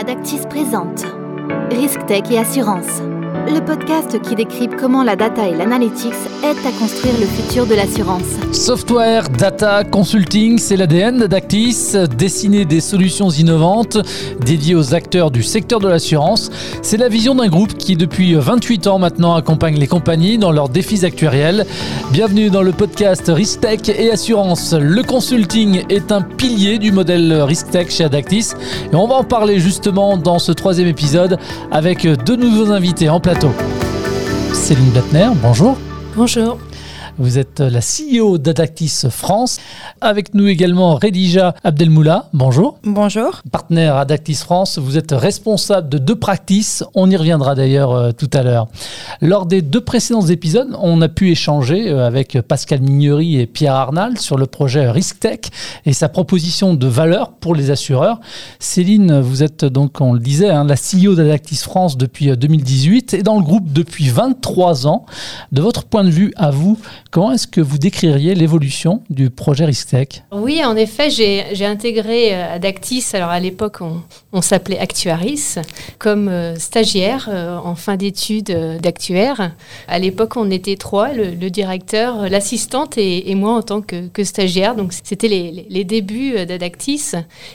Adactis présente. Risque Tech et Assurance, le podcast qui décrypte comment la data et l'analytics aident à construire le futur de l'assurance. Software, data, consulting, c'est l'ADN d'Adactis, dessiner des solutions innovantes dédiées aux acteurs du secteur de l'assurance. C'est la vision d'un groupe qui, depuis 28 ans maintenant, accompagne les compagnies dans leurs défis actuariels. Bienvenue dans le podcast Risk Tech et Assurance. Le consulting est un pilier du modèle Risk Tech chez Adactis et on va en parler justement dans ce troisième épisode avec deux nouveaux invités plateau. Céline Blattner, bonjour. Bonjour. Vous êtes la CEO d'Adactis France. Avec nous également Redija Abdelmoula. Bonjour. Bonjour. Partenaire Adactis France, vous êtes responsable de deux practices. On y reviendra d'ailleurs euh, tout à l'heure. Lors des deux précédents épisodes, on a pu échanger euh, avec Pascal Mignery et Pierre Arnal sur le projet RiskTech et sa proposition de valeur pour les assureurs. Céline, vous êtes donc, on le disait, hein, la CEO d'Adactis France depuis 2018 euh, et dans le groupe depuis 23 ans. De votre point de vue à vous, Comment est-ce que vous décririez l'évolution du projet RiskTech Oui, en effet, j'ai intégré euh, Adactis, alors à l'époque on, s'appelait Actuaris, comme euh, stagiaire euh, en fin d'études d'actuaire. À l'époque on était trois, le, directeur, l'assistante et, moi en tant que, stagiaire. Donc c'était les, débuts d'Adactis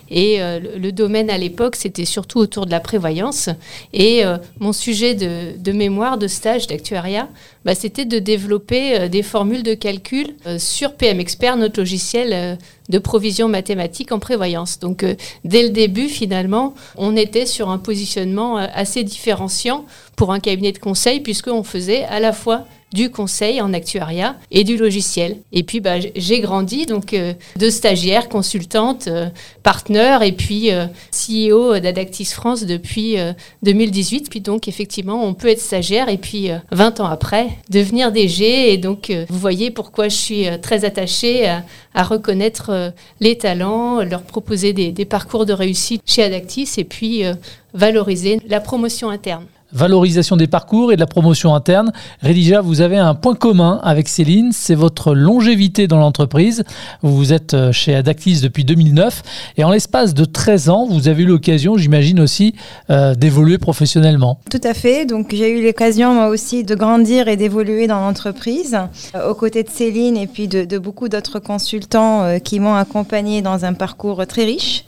et le, domaine à l'époque c'était surtout autour de la prévoyance. Et mon sujet de, de mémoire, de stage d'actuariat, bah, c'était de développer des formules de calcul euh, sur PM Expert, notre logiciel euh, de provision mathématique en prévoyance. Donc dès le début, finalement, on était sur un positionnement assez différenciant pour un cabinet de conseil, puisqu'on faisait à la fois du conseil en actuariat et du logiciel. Et puis bah, j'ai grandi donc euh, de stagiaire, consultante, euh, partenaire et puis euh, CEO d'Adactis France depuis 2018. Puis donc effectivement on peut être stagiaire et puis 20 ans après devenir DG. Et donc vous voyez pourquoi je suis très attachée à, reconnaître les talents, leur proposer des, des, parcours de réussite chez Adactis et puis valoriser la promotion interne valorisation des parcours et de la promotion interne. Redija, vous avez un point commun avec Céline, c'est votre longévité dans l'entreprise. Vous êtes euh, chez Adactis depuis 2009 et en l'espace de 13 ans, vous avez eu l'occasion, j'imagine aussi, euh, d'évoluer professionnellement. Tout à fait. Donc j'ai eu l'occasion moi aussi de grandir et d'évoluer dans l'entreprise euh, aux côtés de Céline et puis de, beaucoup d'autres consultants qui m'ont accompagné dans un parcours très riche.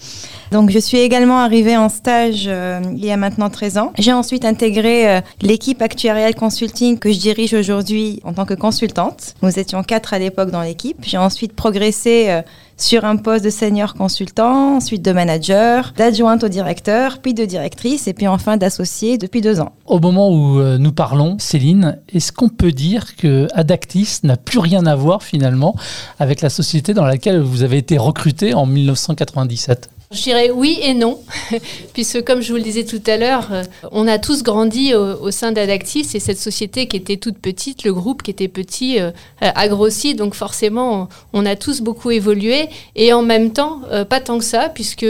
Donc je suis également arrivée en stage euh, il y a maintenant 13 ans. J'ai ensuite intégré euh, l'équipe actuarielle consulting que je dirige aujourd'hui en tant que consultante. Nous étions quatre à l'époque dans l'équipe. J'ai ensuite progressé euh, sur un poste de senior consultant, ensuite de manager, d'adjointe au directeur, puis de directrice et puis enfin d'associé depuis deux ans. Au moment où nous parlons, Céline, est-ce qu'on peut dire que Adactis n'a plus rien à voir finalement avec la société dans laquelle vous avez été recruté en 1997 je dirais oui et non, puisque comme je vous le disais tout à l'heure, euh, on a tous grandi au, sein d'Adactis et cette société qui était toute petite, le groupe qui était petit, euh, a grossi, donc forcément on, a tous beaucoup évolué et en même temps euh, pas tant que ça, puisque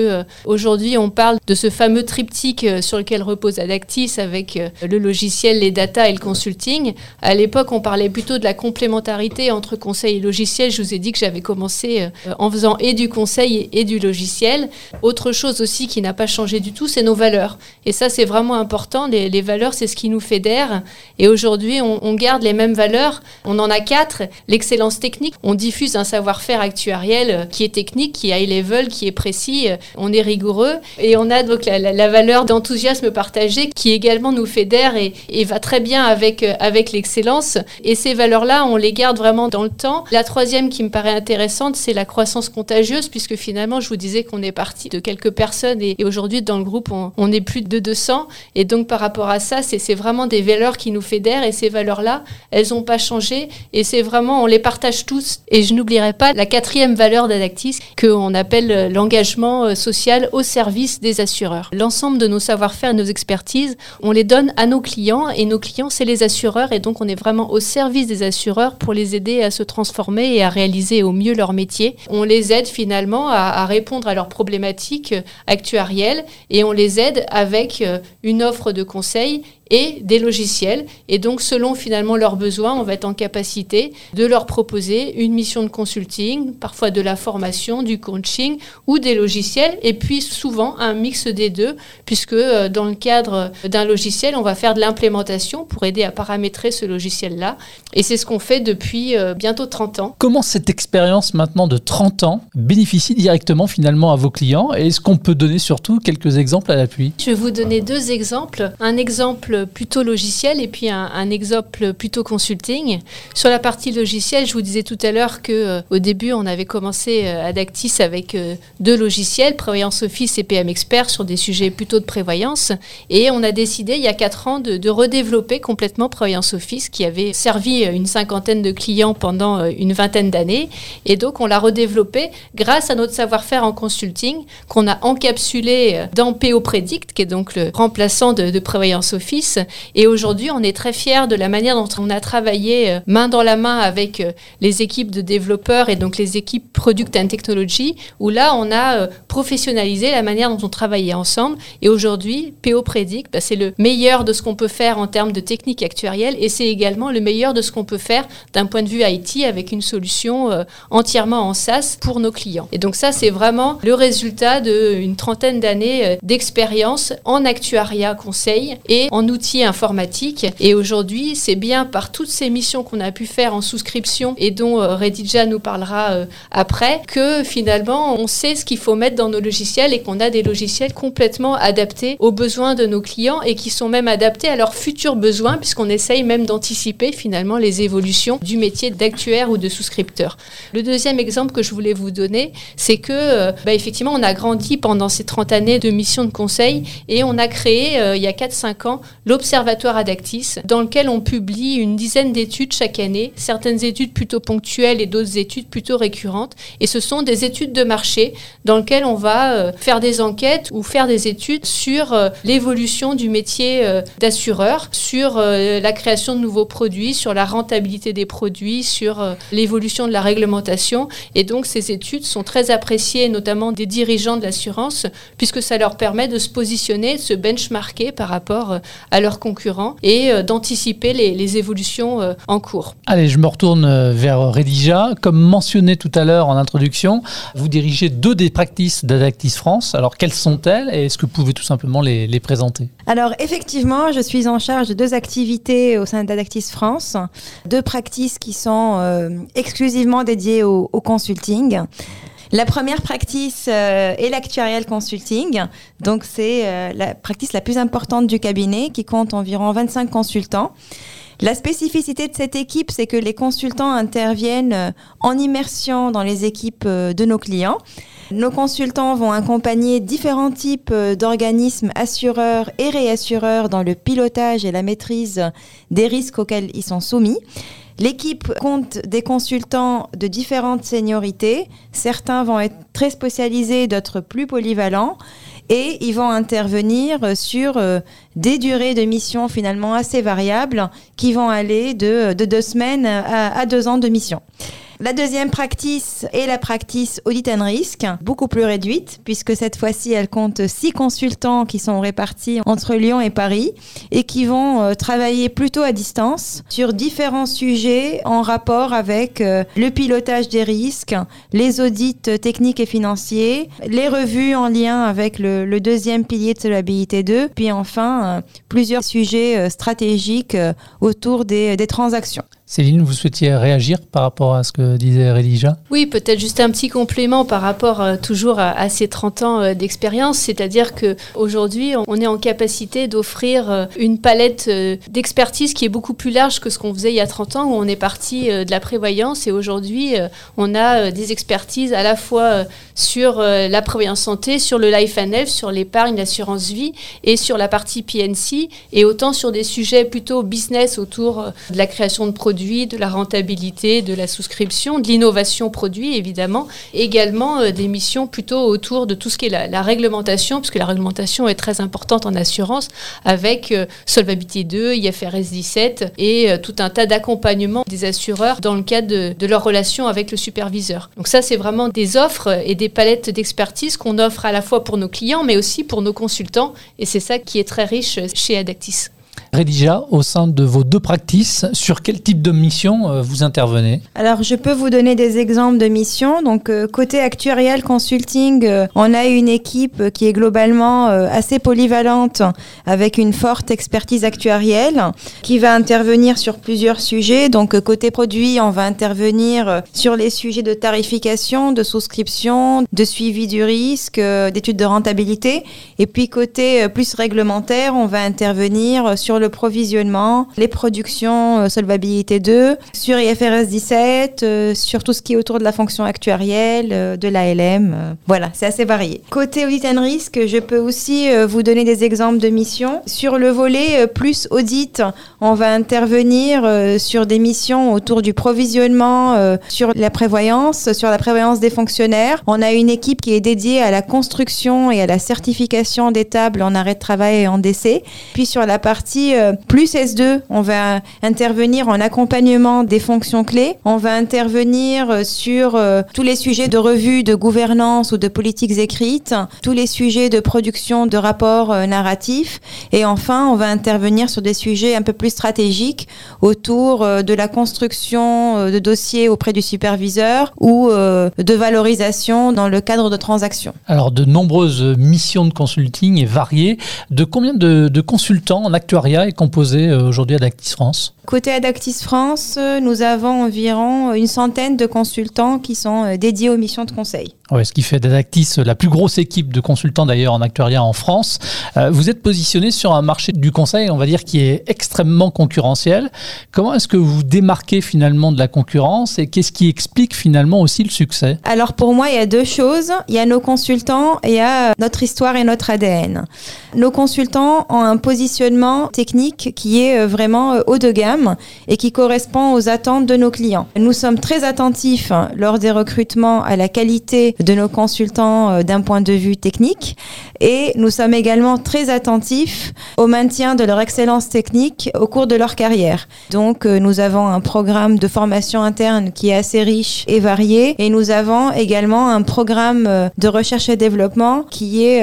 aujourd'hui on parle de ce fameux triptyque sur lequel repose Adactis avec le logiciel, les data et le consulting. À l'époque on parlait plutôt de la complémentarité entre conseil et logiciel. Je vous ai dit que j'avais commencé en faisant et du conseil et du logiciel. Autre chose aussi qui n'a pas changé du tout, c'est nos valeurs. Et ça, c'est vraiment important. Les, valeurs, c'est ce qui nous fédère. Et aujourd'hui, on, garde les mêmes valeurs. On en a quatre. L'excellence technique. On diffuse un savoir-faire actuariel euh, qui est technique, qui est high level, qui est précis. Euh, on est rigoureux. Et on a donc la, valeur d'enthousiasme partagé qui également nous fédère et, va très bien avec, euh, avec l'excellence. Et ces valeurs-là, on les garde vraiment dans le temps. La troisième qui me paraît intéressante, c'est la croissance contagieuse, puisque finalement, je vous disais qu'on est parti de quelques personnes et, aujourd'hui dans le groupe on, est plus de 200 et donc par rapport à ça c'est vraiment des valeurs qui nous fédèrent et ces valeurs là elles n'ont pas changé et c'est vraiment on les partage tous et je n'oublierai pas la quatrième valeur d'Adactis qu'on appelle l'engagement euh, social au service des assureurs. L'ensemble de nos savoir-faire et nos expertises on les donne à nos clients et nos clients c'est les assureurs et donc on est vraiment au service des assureurs pour les aider à se transformer et à réaliser au mieux leur métier. On les aide finalement à, à répondre à leurs problématiques actuarielles et on les aide avec euh, une offre de conseil et des logiciels. Et donc, selon finalement leurs besoins, on va être en capacité de leur proposer une mission de consulting, parfois de la formation, du coaching ou des logiciels. Et puis, souvent, un mix des deux, puisque euh, dans le cadre d'un logiciel, on va faire de l'implémentation pour aider à paramétrer ce logiciel-là. Et c'est ce qu'on fait depuis euh, bientôt 30 ans. Comment cette expérience maintenant de 30 ans bénéficie directement finalement à vos clients? Et est-ce qu'on peut donner surtout quelques exemples à l'appui? Je vais vous donner deux exemples. Un exemple plutôt logiciel et puis un, exemple plutôt consulting. Sur la partie logiciel, je vous disais tout à l'heure que euh, au début, on avait commencé euh, Adactis avec euh, deux logiciels, Prévoyance Office et PM Expert, sur des sujets plutôt de prévoyance. Et on a décidé il y a quatre ans de, de redévelopper complètement Prévoyance Office, qui avait servi une cinquantaine de clients pendant une vingtaine d'années. Et donc, on l'a redéveloppé grâce à notre savoir-faire en consulting qu'on a encapsulé dans PO Predict, qui est donc le remplaçant de, de Prévoyance Office. Et aujourd'hui, on est très fiers de la manière dont on a travaillé euh, main dans la main avec euh, les équipes de développeurs et donc les équipes Product and Technology, où là, on a euh, professionnalisé la manière dont on travaillait ensemble. Et aujourd'hui, PO Predict, bah, c'est le meilleur de ce qu'on peut faire en termes de technique actuarielle et c'est également le meilleur de ce qu'on peut faire d'un point de vue IT avec une solution entièrement en SaaS pour nos clients. Et donc ça, c'est vraiment le résultat d'une trentaine d'années d'expérience en actuariat conseil et en outils informatiques. Et aujourd'hui, c'est bien par toutes ces missions qu'on a pu faire en souscription et dont euh, Redija nous parlera euh, après que finalement, on sait ce qu'il faut mettre dans nos logiciels et qu'on a des logiciels complètement adaptés aux besoins de nos clients et qui sont même adaptés à leurs futurs besoins puisqu'on essaye même d'anticiper finalement les évolutions du métier d'actuaire ou de souscripteur. Le deuxième exemple que je voulais vous donner, c'est que euh, bah, effectivement, on a grandi pendant ces 30 années de missions de conseil et on a créé il y a 4-5 ans l'Observatoire Adactis, dans lequel on publie une dizaine d'études chaque année, certaines études plutôt ponctuelles et d'autres études plutôt récurrentes. Et ce sont des études de marché dans lesquelles on va euh, faire des enquêtes ou faire des études sur euh, l'évolution du métier euh, d'assureur, sur la création de nouveaux produits, sur la rentabilité des produits, sur l'évolution de la réglementation. Et donc ces études sont très appréciées, notamment des dirigeants de l'assurance, puisque ça leur permet de se positionner, de se benchmarker par rapport à leurs concurrents et euh, d'anticiper les, évolutions euh, en cours. Allez, je me retourne euh, vers Redija. Comme mentionné tout à l'heure en introduction, vous dirigez deux des practices d'Adactis France. Alors, quelles sont-elles et est-ce que vous pouvez tout simplement les, présenter? Alors, effectivement, je suis en charge de deux activités au sein d'Adactis France. Deux practices qui sont exclusivement dédiées au, au consulting. La première practice euh, est l'actuarial consulting. Donc, c'est euh, la practice la plus importante du cabinet qui compte environ 25 consultants. La spécificité de cette équipe, c'est que les consultants interviennent euh, en immersion dans les équipes de nos clients. Nos consultants vont accompagner différents types d'organismes assureurs et réassureurs dans le pilotage et la maîtrise des risques auxquels ils sont soumis. L'équipe compte des consultants de différentes seniorités. Certains vont être très spécialisés, d'autres plus polyvalents. Et ils vont intervenir sur euh, des durées de mission finalement assez variables qui vont aller de, deux semaines à deux ans de mission. La deuxième practice est la practice audit and risk, beaucoup plus réduite, puisque cette fois-ci, elle compte six consultants qui sont répartis entre Lyon et Paris et qui vont euh, travailler plutôt à distance sur différents sujets en rapport avec euh, le pilotage des risques, les audits techniques et financiers, les revues en lien avec le, deuxième pilier de solvabilité 2, puis enfin euh, plusieurs sujets stratégiques autour des transactions. Céline, vous souhaitiez réagir par rapport à ce que disait Redija Oui, peut-être juste un petit complément par rapport euh, toujours à, ces 30 ans euh, d'expérience, c'est-à-dire qu'aujourd'hui, on est en capacité d'offrir euh, une palette d'expertise qui est beaucoup plus large que ce qu'on faisait il y a 30 ans, où on est parti de la prévoyance. Et aujourd'hui, on a des expertises à la fois sur la prévoyance santé, sur le life and health, sur l'épargne, l'assurance vie et sur la partie PNC, et autant sur des sujets plutôt business autour de la création de produits de la rentabilité, de la souscription, de l'innovation produit évidemment, également euh, des missions plutôt autour de tout ce qui est la, réglementation, puisque la réglementation est très importante en assurance, avec euh, Solvabilité 2, IFRS 17 et euh, tout un tas d'accompagnements des assureurs dans le cadre de, de leur relation avec le superviseur. Donc ça, c'est vraiment des offres et des palettes d'expertise qu'on offre à la fois pour nos clients, mais aussi pour nos consultants, et c'est ça qui est très riche chez Adactis. Redija, au sein de vos deux practices, sur quel type de mission euh, vous intervenez Alors, je peux vous donner des exemples de missions. Donc, euh, côté actuarial consulting, euh, on a une équipe qui est globalement assez polyvalente avec une forte expertise actuarielle qui va intervenir sur plusieurs sujets. Donc, côté produit, on va intervenir sur les sujets de tarification, de souscription, de suivi du risque, d'études de rentabilité. Et puis, côté plus réglementaire, on va intervenir sur le provisionnement, les productions euh, solvabilité 2, sur IFRS 17, euh, sur tout ce qui est autour de la fonction actuarielle, euh, de l'ALM. voilà, c'est assez varié. Côté audit and risk, je peux aussi vous donner des exemples de missions. Sur le volet plus audit, on va intervenir sur des missions autour du provisionnement, sur la prévoyance, sur la prévoyance des fonctionnaires. On a une équipe qui est dédiée à la construction et à la certification des tables en arrêt de travail et en décès. Puis sur la partie euh, plus S2, on va intervenir en accompagnement des fonctions clés. On va intervenir euh, sur euh, tous les sujets de revue de gouvernance ou de politiques écrites, tous les sujets de production de rapports narratifs. Et enfin, on va intervenir sur des sujets un peu plus stratégiques autour de la construction de dossiers auprès du superviseur ou de valorisation dans le cadre de transactions. Alors, de nombreuses missions de consulting et variées. De combien de, de consultants en actuariat est composé euh, aujourd'hui à Dactis France Côté Adactis France, euh, nous avons environ une centaine de consultants qui sont euh, dédiés aux missions de conseil. Ouais, ce qui fait d'Adactis la plus grosse équipe de consultants d'ailleurs en actuariat en France. Euh, vous êtes positionné sur un marché du conseil, on va dire, qui est extrêmement concurrentiel. Comment est-ce que vous démarquez finalement de la concurrence et qu'est-ce qui explique finalement aussi le succès? Alors pour moi, il y a deux choses. Il y a nos consultants et il y a notre histoire et notre ADN. Nos consultants ont un positionnement technique qui est vraiment haut de gamme et qui correspond aux attentes de nos clients. Nous sommes très attentifs hein, lors des recrutements à la qualité de nos consultants euh, d'un point de vue technique et nous sommes également très attentifs au maintien de leur excellence technique au cours de leur carrière. Donc euh, nous avons un programme de formation interne qui est assez riche et varié et nous avons également un programme euh, de recherche et développement qui est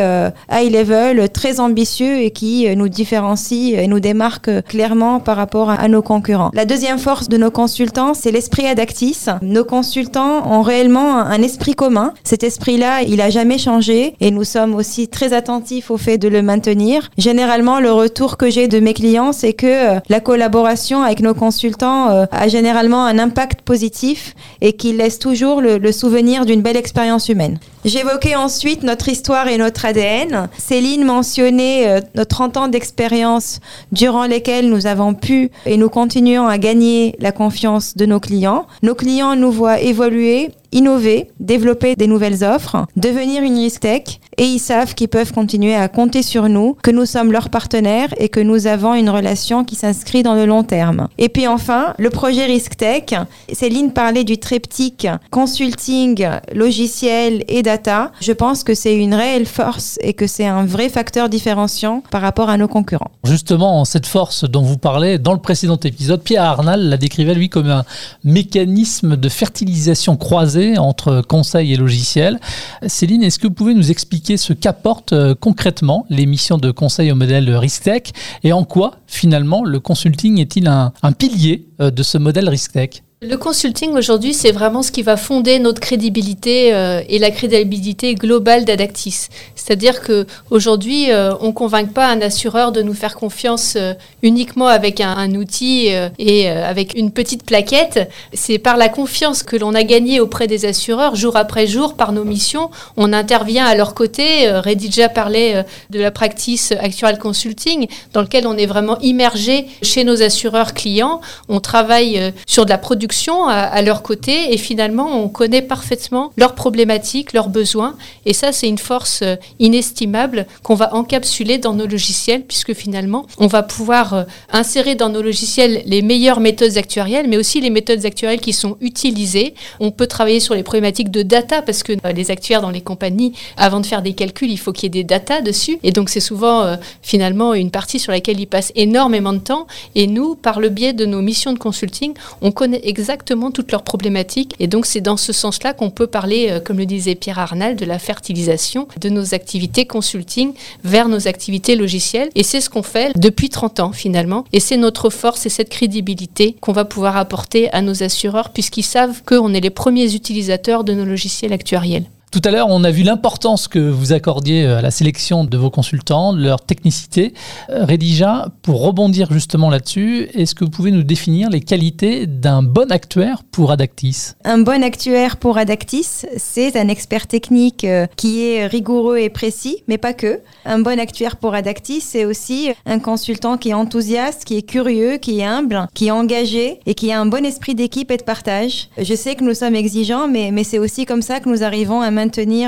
high level, très ambitieux et qui nous différencie et nous démarque clairement par rapport à nos concurrents. La deuxième force de nos consultants, c'est l'esprit Adactis. Nos consultants ont réellement un esprit commun. Cet esprit-là, il a jamais changé et nous sommes aussi très attentifs au fait de le maintenir. Généralement, le retour que j'ai de mes clients, c'est que euh, la collaboration avec nos consultants euh, a généralement un impact positif et qu'il laisse toujours le, le souvenir d'une belle expérience humaine. J'évoquais ensuite notre histoire et notre ADN. Céline mentionnait euh, nos 30 ans d'expérience durant lesquels nous avons pu et nous continuons à gagner la confiance de nos clients. Nos clients nous voient évoluer innover, développer des nouvelles offres, devenir une risk tech et ils savent qu'ils peuvent continuer à compter sur nous, que nous sommes leurs partenaires et que nous avons une relation qui s'inscrit dans le long terme. Et puis enfin, le projet Risk Tech. Céline parlait du triptyque consulting, logiciel et data. Je pense que c'est une réelle force et que c'est un vrai facteur différenciant par rapport à nos concurrents. Justement, cette force dont vous parlez, dans le précédent épisode, Pierre Arnal la décrivait lui comme un mécanisme de fertilisation croisée entre conseil et logiciel. Céline, est-ce que vous pouvez nous expliquer ce qu'apporte euh, concrètement les missions de conseil au modèle RiskTech et en quoi finalement le consulting est-il un, un pilier euh, de ce modèle RiskTech le consulting aujourd'hui, c'est vraiment ce qui va fonder notre crédibilité euh, et la crédibilité globale d'Adactis. C'est-à-dire que aujourd'hui, euh, on convainc pas un assureur de nous faire confiance euh, uniquement avec un, outil et avec une petite plaquette. C'est par la confiance que l'on a gagnée auprès des assureurs jour après jour par nos missions. On intervient à leur côté. Redija parlait de la practice actual consulting, dans lequel on est vraiment immergé chez nos assureurs clients. On travaille sur de la production à, leur côté et finalement on connaît parfaitement leurs problématiques, leurs besoins. Et ça c'est une force euh, inestimable qu'on va encapsuler dans nos logiciels puisque finalement on va pouvoir euh, insérer dans nos logiciels les meilleures méthodes actuarielles mais aussi les méthodes actuarielles qui sont utilisées. On peut travailler sur les problématiques de data parce que euh, les actuaires dans les compagnies avant de faire des calculs il faut qu'il y ait des data dessus. Et donc c'est souvent finalement une partie sur laquelle ils passent énormément de temps. Et nous par le biais de nos missions de consulting on connaît exactement exactement toutes leurs problématiques. Et donc c'est dans ce sens-là qu'on peut parler, euh, comme le disait Pierre Arnal, de la fertilisation de nos activités consulting vers nos activités logicielles. Et c'est ce qu'on fait depuis 30 ans finalement. Et c'est notre force et cette crédibilité qu'on va pouvoir apporter à nos assureurs puisqu'ils savent qu'on est les premiers utilisateurs de nos logiciels actuariels. Tout à l'heure, on a vu l'importance que vous accordiez euh, à la sélection de vos consultants, leur technicité. Euh, Redija, pour rebondir justement là-dessus, est-ce que vous pouvez nous définir les qualités d'un bon actuaire pour Adactis? Un bon actuaire pour Adactis, c'est un expert technique euh, qui est rigoureux et précis, mais pas que. Un bon actuaire pour Adactis, c'est aussi un consultant qui est enthousiaste, qui est curieux, qui est humble, qui est engagé et qui a un bon esprit d'équipe et de partage. Je sais que nous sommes exigeants, mais, mais c'est aussi comme ça que nous arrivons à maintenir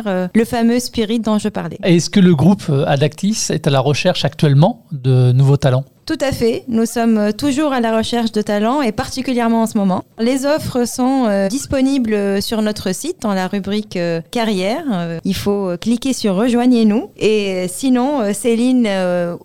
euh, le fameux spirit dont je parlais. Est-ce que le groupe euh, Adactis est à la recherche actuellement de nouveaux talents? Tout à fait. Nous sommes toujours à la recherche de talents et particulièrement en ce moment. Les offres sont euh, disponibles sur notre site dans la rubrique euh, carrière. Euh, il faut cliquer sur rejoignez-nous. Et sinon, Céline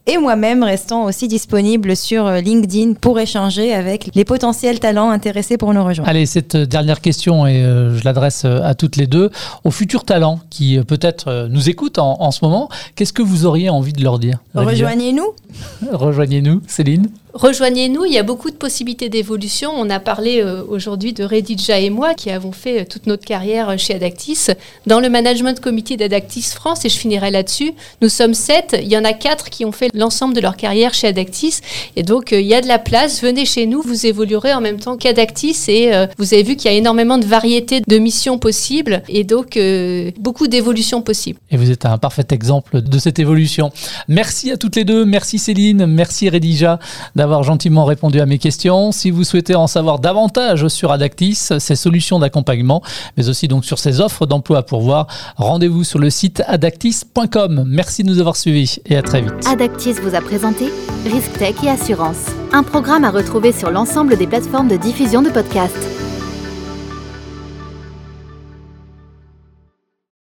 et moi-même restons aussi disponibles sur LinkedIn pour échanger avec les potentiels talents intéressés pour nous rejoindre. Allez, cette dernière question et je l'adresse à toutes les deux. Aux futurs talents qui peut-être nous écoutent en, en ce moment, qu'est-ce que vous auriez envie de leur dire Rejoignez-nous. Rejoignez-nous. Céline Rejoignez-nous, il y a beaucoup de possibilités d'évolution. On a parlé euh, aujourd'hui de Redidja et moi qui avons fait euh, toute notre carrière euh, chez Adactis. Dans le management committee d'Adactis France, et je finirai là-dessus, nous sommes sept, il y en a quatre qui ont fait l'ensemble de leur carrière chez Adactis. Et donc il y a de la place, venez chez nous, vous évoluerez en même temps qu'Adactis et vous avez vu qu'il y a énormément de variétés de missions possibles et donc beaucoup d'évolutions possibles. Et vous êtes un parfait exemple de cette évolution. Merci à toutes les deux, merci Céline, merci Redija d'avoir gentiment répondu à mes questions. Si vous souhaitez en savoir davantage sur Adactis, ses solutions d'accompagnement, mais aussi donc sur ses offres d'emploi à pourvoir, rendez-vous sur le site adactis.com. Merci de nous avoir suivis et à très vite. Adactis vous a présenté Risque Tech et Assurance, un programme à retrouver sur l'ensemble des plateformes de diffusion de podcasts.